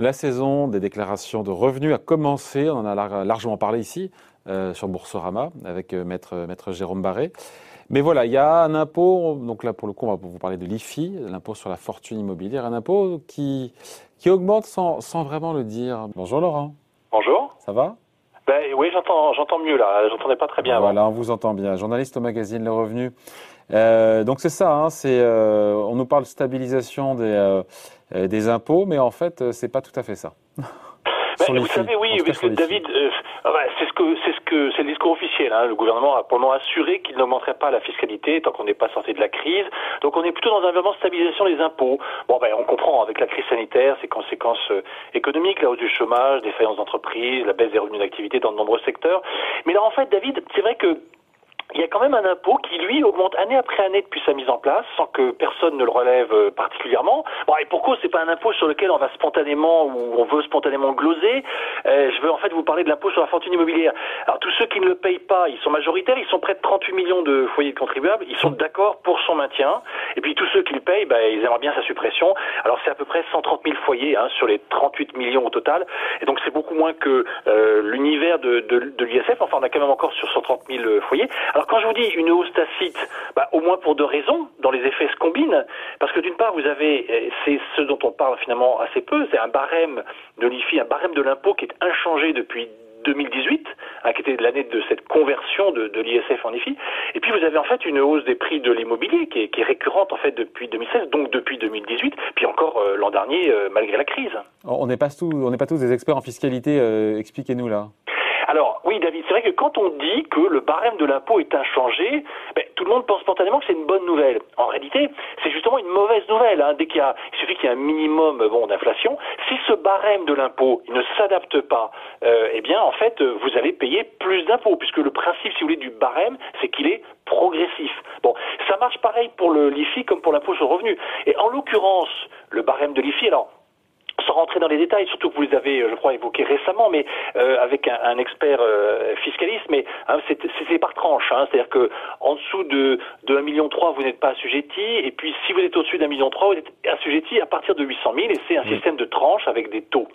La saison des déclarations de revenus a commencé, on en a largement parlé ici euh, sur Boursorama avec euh, maître, maître Jérôme Barré. Mais voilà, il y a un impôt, donc là pour le coup on va vous parler de l'IFI, l'impôt sur la fortune immobilière, un impôt qui, qui augmente sans, sans vraiment le dire. Bonjour Laurent. Bonjour. Ça va? Ben, Oui, j'entends, j'entends mieux là, j'entendais pas très bien. Voilà, on vous entend bien. Journaliste au magazine Le Revenu. Euh, donc c'est ça, hein, c'est, euh, on nous parle de stabilisation des, euh, des impôts, mais en fait c'est pas tout à fait ça. Ben, vous savez, oui, parce que David, c'est ce que c'est ce que c'est le discours officiel. Hein. Le gouvernement a moment assuré qu'il n'augmenterait pas la fiscalité tant qu'on n'est pas sorti de la crise. Donc on est plutôt dans un environnement de stabilisation des impôts. Bon, ben on comprend avec la crise sanitaire, ses conséquences économiques, la hausse du chômage, des faillances d'entreprises, la baisse des revenus d'activité dans de nombreux secteurs. Mais là, en fait, David, c'est vrai que il y a quand même un impôt qui, lui, augmente année après année depuis sa mise en place, sans que personne ne le relève euh, particulièrement. Bon, et pourquoi c'est pas un impôt sur lequel on va spontanément ou on veut spontanément gloser euh, Je veux en fait vous parler de l'impôt sur la fortune immobilière. Alors tous ceux qui ne le payent pas, ils sont majoritaires, ils sont près de 38 millions de foyers de contribuables, ils sont d'accord pour son maintien. Et puis tous ceux qui le payent, bah, ils aimeraient bien sa suppression. Alors c'est à peu près 130 000 foyers hein, sur les 38 millions au total. Et donc c'est beaucoup moins que euh, l'univers de, de, de l'ISF. Enfin, on a quand même encore sur 130 000 foyers. Alors quand je vous dis une hausse tacite, bah, au moins pour deux raisons, dont les effets se combinent, parce que d'une part, vous avez, c'est ce dont on parle finalement assez peu, c'est un barème de l'IFI, un barème de l'impôt qui est inchangé depuis 2018, hein, qui était l'année de cette conversion de, l'ISF en IFI. Et puis vous avez en fait une hausse des prix de l'immobilier qui est, récurrente en fait depuis 2016, donc depuis 2018, puis encore euh, l'an dernier euh, malgré la crise. On n'est pas pas tous des experts en fiscalité. Euh, expliquez-nous là. Alors oui, David, c'est vrai que quand on dit que le barème de l'impôt est inchangé, ben, tout le monde pense spontanément que c'est une bonne nouvelle. En réalité, c'est justement une mauvaise nouvelle. Hein. Dès qu'il il suffit qu'il y ait un minimum d'inflation. Si ce barème de l'impôt ne s'adapte pas, euh, eh bien en fait, vous allez payer plus d'impôts, puisque le principe, si vous voulez, du barème, c'est qu'il est progressif. Bon, ça marche pareil pour le l'IFI comme pour l'impôt sur le revenu. Et en l'occurrence, le barème de l'IFI, alors sans rentrer dans les détails, surtout que vous les avez, je crois, évoqués récemment, mais euh, avec un, un expert euh, fiscaliste, mais hein, c'est par tranche, hein, c'est-à-dire que en dessous de, de 1,3 million, vous n'êtes pas assujetti, et puis si vous êtes au-dessus d'un million 3, vous êtes assujetti à partir de 800 000, et c'est un système de tranche avec des taux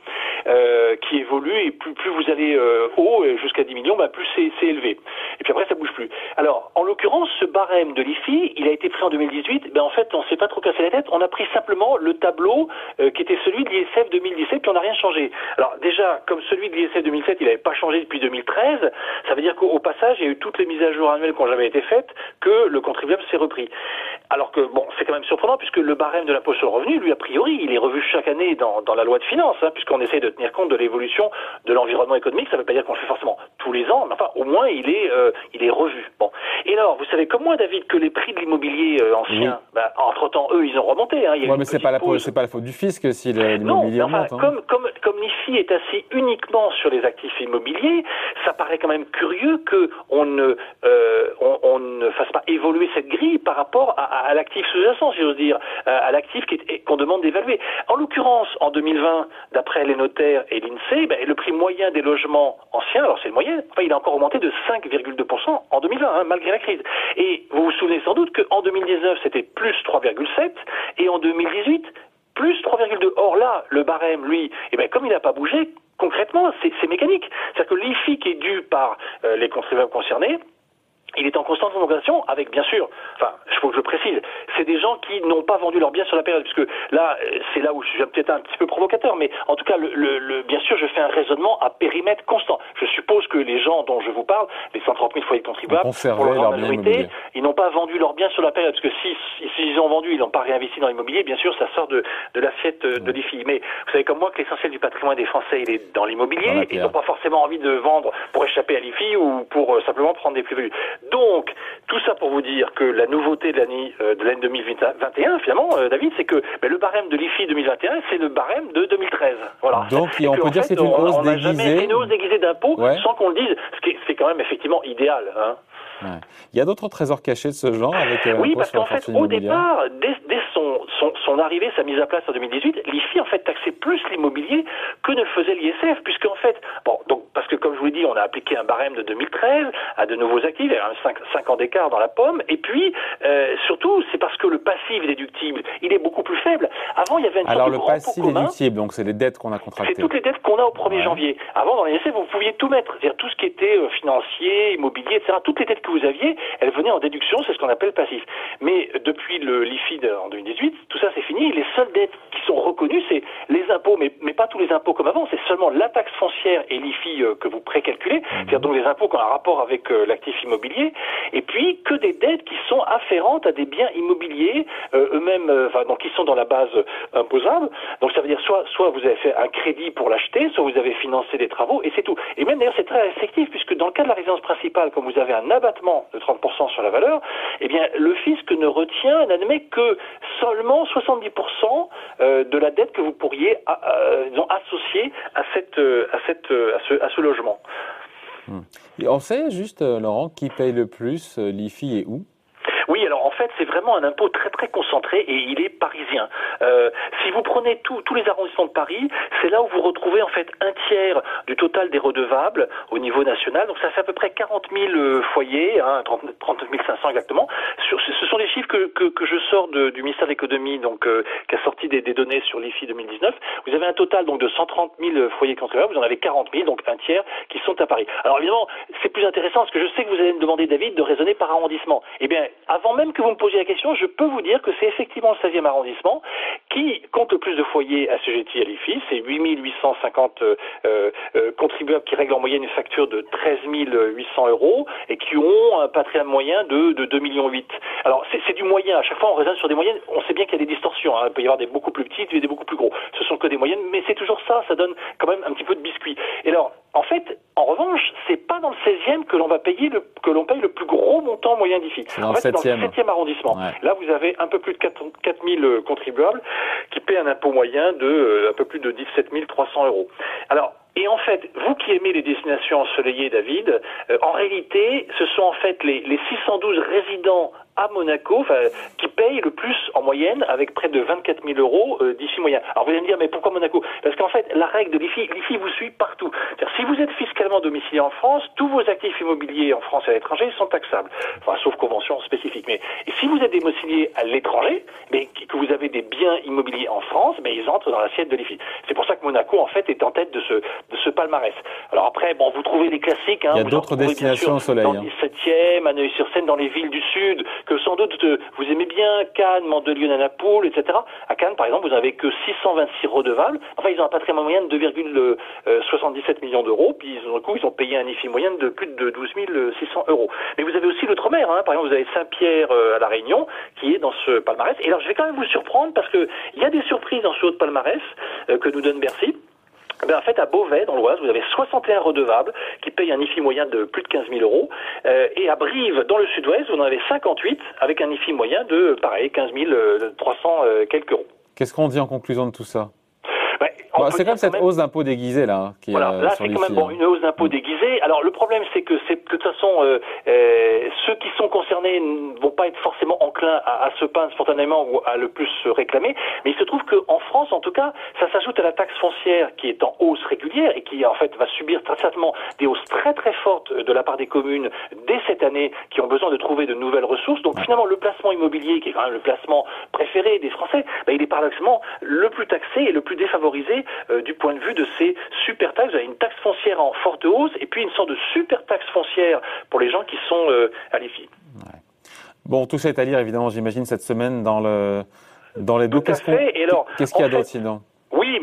euh, qui évoluent, et plus, plus vous allez euh, haut, jusqu'à 10 millions, bah, plus c'est élevé. Et puis après, ça bouge plus. Alors, en l'occurrence, ce barème de l'IFI, il a été pris en 2018, ben en fait, on s'est pas trop cassé la tête, on a pris simplement le tableau qui était celui de l'ISF 2017, puis on n'a rien changé. Alors déjà, comme celui de l'ISF 2007, il n'avait pas changé depuis 2013, ça veut dire qu'au passage, il y a eu toutes les mises à jour annuelles qui n'ont jamais été faites, que le contribuable s'est repris. Alors que, bon, c'est quand même surprenant, puisque le barème de l'impôt sur le revenu, lui, a priori, il est revu chaque année dans, la loi de finances, hein, puisqu'on essaie de tenir compte de l'évolution de l'environnement économique. Ça ne veut pas dire qu'on le fait forcément tous les ans, mais enfin, au moins, il est, euh, il est revu. Alors, vous savez comme moi, David, que les prix de l'immobilier euh, ancien, bah, entre-temps, eux, ils ont remonté. Hein. Il mais c'est pas, la, pas la faute du fisc si l'immobilier remonte. Hein. Comme, comme, est assis uniquement sur les actifs immobiliers, ça paraît quand même curieux qu'on ne, euh, on, ne fasse pas évoluer cette grille par rapport à, l'actif sous-jacent, si j'ose dire, à l'actif qu'on demande d'évaluer. En l'occurrence, en 2020, d'après les notaires et l'INSEE, ben, le prix moyen des logements anciens, alors c'est le moyen, enfin, il a encore augmenté de 5,2% en 2020, hein, malgré la crise. Et vous vous souvenez sans doute qu'en 2019, c'était plus 3,7, et en 2018, plus 3,2. Or là, le barème, lui, eh ben, comme il n'a pas bougé, concrètement, c'est mécanique. C'est-à-dire que l'IFI qui est dû par euh, les contribuables concernés, il est en constante augmentation avec, bien sûr, enfin, il faut que je précise, c'est des gens qui n'ont pas vendu leurs biens sur la période, puisque là, euh, c'est là où je suis peut-être un petit peu provocateur, mais en tout cas, le, le, bien sûr, je fais un raisonnement à périmètre constant. Je suppose que les gens dont je vous parle, les 130 000 foyers de contribuables, pour leur majorité, ils n'ont pas vendu leurs biens sur la période, parce que s'ils si, ils ont vendu, ils n'ont pas réinvesti dans l'immobilier, bien sûr, ça sort de, de l'assiette euh, de l'IFI. Mais vous savez comme moi que l'essentiel du patrimoine des Français, il est dans l'immobilier, ils n'ont pas forcément envie de vendre pour échapper à l'IFI ou pour euh, simplement prendre des plus-values. Donc, tout ça pour vous dire que la nouveauté de l'année euh, de l'année 2021, finalement, euh, David, c'est que ben, le barème de l'IFI 2021, c'est le barème de 2013. Voilà. Donc, on peut dire que c'est une hausse on déguisée. Jamais une hausse déguisée d'impôts sans qu'on le dise, ce qui est, quand même effectivement idéal. Hein. Il y a d'autres trésors cachés de ce genre avec euh, Oui, parce qu'en fait, au départ, dès, son, son, arrivée, sa mise à place en 2018, l'IFI en fait taxait plus l'immobilier que ne le faisait l'ISF, puisque en fait, bon, donc parce que comme je vous l'ai dit, on a appliqué un barème de 2013 à de nouveaux actifs, il y a 5, ans d'écart dans la pomme, et puis euh, surtout, c'est parce que le passif déductible, il est beaucoup plus faible. Avant, il y avait une Alors le passif déductible, donc c'est les dettes qu'on a contractées. C'est toutes les dettes qu'on a au 1er janvier. Avant, dans les essais, vous pouviez tout mettre, c'est-à-dire tout ce qui était euh, financier, immobilier, etc. Toutes les dettes que vous aviez, elles venaient en déduction, c'est ce qu'on appelle passif. Mais depuis le l'IFID en 2018, tout ça c'est fini. Les seules dettes qui sont reconnues, c'est les impôts, mais, mais pas tous les impôts comme avant, c'est seulement la taxe foncière et l'IFI euh, que vous précalculez, mhm. c'est-à-dire donc les impôts qui ont un rapport avec euh, l'actif immobilier, et puis que des dettes qui sont afférentes à des biens immobiliers euh, eux-mêmes, enfin donc qui sont dans la base imposable. Donc ça veut dire soit soit vous avez fait un crédit pour l'acheter, soit vous avez financé des travaux, et c'est tout. Et même d'ailleurs c'est très restrictif puisque dans le cas de la résidence principale, comme vous avez un abattement de 30% sur la valeur, eh bien le fisc ne retient, n'admet que seulement 70% de la dette que vous pourriez disons, associer à cette à cette à ce, à ce logement. On sait juste, euh, Laurent, qui paye le plus euh, l'IFI et où? Fait, c'est vraiment un impôt très très concentré et il est parisien. Euh, si vous prenez tous les arrondissements de Paris, c'est là où vous retrouvez en fait un tiers du total des redevables au niveau national. Donc ça fait à peu près 40 000 euh, foyers, hein, 39 500 exactement. ce sont des chiffres que, que, que je sors de, du ministère de l'économie, donc euh, qui a sorti des, des données sur l'IFI 2019. Vous avez un total donc de 130 000 foyers contribuables, vous en avez 40 000, donc un tiers qui sont à Paris. Alors évidemment, c'est plus intéressant parce que je sais que vous allez me demander, David, de raisonner par arrondissement. Eh bien, avant même que vous me posiez la question, je peux vous dire que c'est effectivement le 16e arrondissement qui compte le plus de foyers assujettis à l'IFI. C'est 8 850 euh, euh, contribuables qui règlent en moyenne une facture de 13 800 euros et qui ont un patrimoine moyen de, de 2 millions 8. Alors c'est du moyen. À chaque fois, on raisonne sur des moyennes. On sait bien qu'il y a des distorsions. Hein. Il peut y avoir des beaucoup plus petites et des beaucoup plus gros. Ce sont que des moyennes, mais c'est toujours ça. Ça donne quand même un petit peu de biscuit. Et alors, en fait, en revanche, c'est pas dans le 16e que l'on va payer le, que l'on paye le plus gros montant moyen d'IFI. En fait, dans le 7e Là, vous avez un peu plus de 4, 000 euh, contribuables qui paient un impôt moyen de euh, un peu plus de 17 300 euros. Alors, et en fait, vous qui aimez les destinations ensoleillées, David, euh, en réalité, ce sont en fait les, les 612 résidents à Monaco, qui paye le plus en moyenne, avec près de 24 000 euros euh, d'ici moyen. Alors vous allez me dire, mais pourquoi Monaco? Parce qu'en fait, la règle de l'IFI, l'IFI vous suit partout. si vous êtes fiscalement domicilié en France, tous vos actifs immobiliers en France et à l'étranger sont taxables, enfin, sauf convention spécifique. Mais si vous êtes domicilié à l'étranger, mais que vous avez des biens immobiliers en France, mais ils entrent dans l'assiette de l'IFI. C'est pour ça que Monaco, en fait, est en tête de ce, de ce palmarès. Alors après, bon, vous trouvez les classiques. Hein, Il y a d'autres destinations au soleil. Dans le 17e, à Neuilly-sur-Seine, dans les villes du Sud, que sans doute euh, vous aimez bien, Cannes, Mandelieu, Nanapoul, etc. À Cannes, par exemple, vous n'avez que 626 redevables. Enfin, ils ont un patrimoine moyen de 2,77 millions d'euros, puis du coup, ils ont payé un IFI moyen de plus de 12 600 euros. Mais vous avez aussi l'outre-mer, hein. par exemple, vous avez Saint-Pierre euh, à La Réunion, qui est dans ce palmarès. Et alors, je vais quand même vous surprendre, parce qu'il y a des surprises dans ce haut palmarès euh, que nous donne Bercy. Ben, en fait, à Beauvais, dans l'Oise, vous avez 61 redevables qui payent un IFI moyen de plus de 15 000 euros. Euh, et à Brive, dans le sud-ouest, vous en avez 58 avec un IFI moyen de, pareil, 15 300 euh, quelques euros. Qu'est-ce qu'on dit en conclusion de tout ça? C'est comme cette hausse d'impôt déguisée là. Hein, qui voilà, là c'est quand même bon, une hausse d'impôt déguisée. Alors le problème c'est que c'est de toute façon euh, euh, ceux qui sont concernés ne vont pas être forcément enclins à, à, se peindre spontanément ou à le plus se réclamer. Mais il se trouve qu'en France, en tout cas, ça s'ajoute à la taxe foncière qui est en hausse régulière et qui en fait va subir très certainement des hausses très très fortes de la part des communes dès cette année qui ont besoin de trouver de nouvelles ressources. Donc finalement le placement immobilier qui est quand même le placement préféré des Français, ben, il est paradoxalement le plus taxé et le plus défavorisé euh, du point de vue de ces super taxes. Vous avez une taxe foncière en forte hausse et puis une sorte de super taxe foncière pour les gens qui sont euh, à l'IFI. Bon, tout ça est à lire évidemment, j'imagine, cette semaine dans le dans les deux. Qu'est-ce qu'il y a d'autre sinon?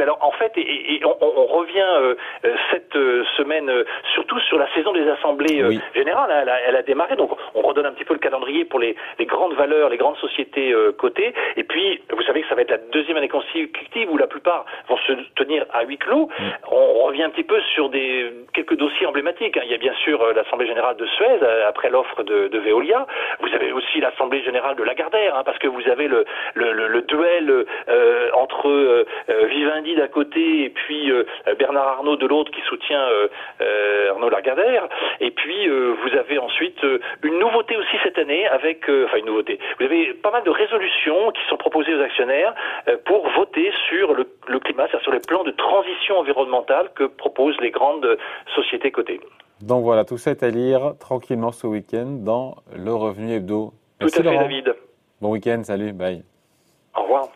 Mais alors en fait, et, on, revient euh, euh, cette euh, semaine surtout sur la saison des assemblées générales. Hein, elle, a, démarré, donc on redonne un petit peu le calendrier pour les, grandes valeurs, les grandes sociétés cotées. Et puis, vous savez que ça va être la deuxième année consécutive où la plupart vont se tenir à huis clos. Mm. On revient un petit peu sur des quelques dossiers emblématiques. Hein. Il y a bien sûr l'assemblée générale de Suez après l'offre de, Veolia. Vous avez aussi l'assemblée générale de Lagardère, hein, parce que vous avez le, le, le, duel entre Vivendi Amundi d'un côté et puis Bernard Arnault de l'autre qui soutient Arnaud Lagardère. Et puis vous avez ensuite une nouveauté aussi cette année avec, enfin une nouveauté. Vous avez pas mal de résolutions qui sont proposées aux actionnaires pour voter sur le, le climat, c'est-à-dire sur les plans de transition environnementale que proposent les grandes sociétés cotées. Donc voilà, tout ça est à lire tranquillement ce week-end dans le Revenu Hebdo. Tout à fait, David. Bon week-end, salut, bye. Au revoir.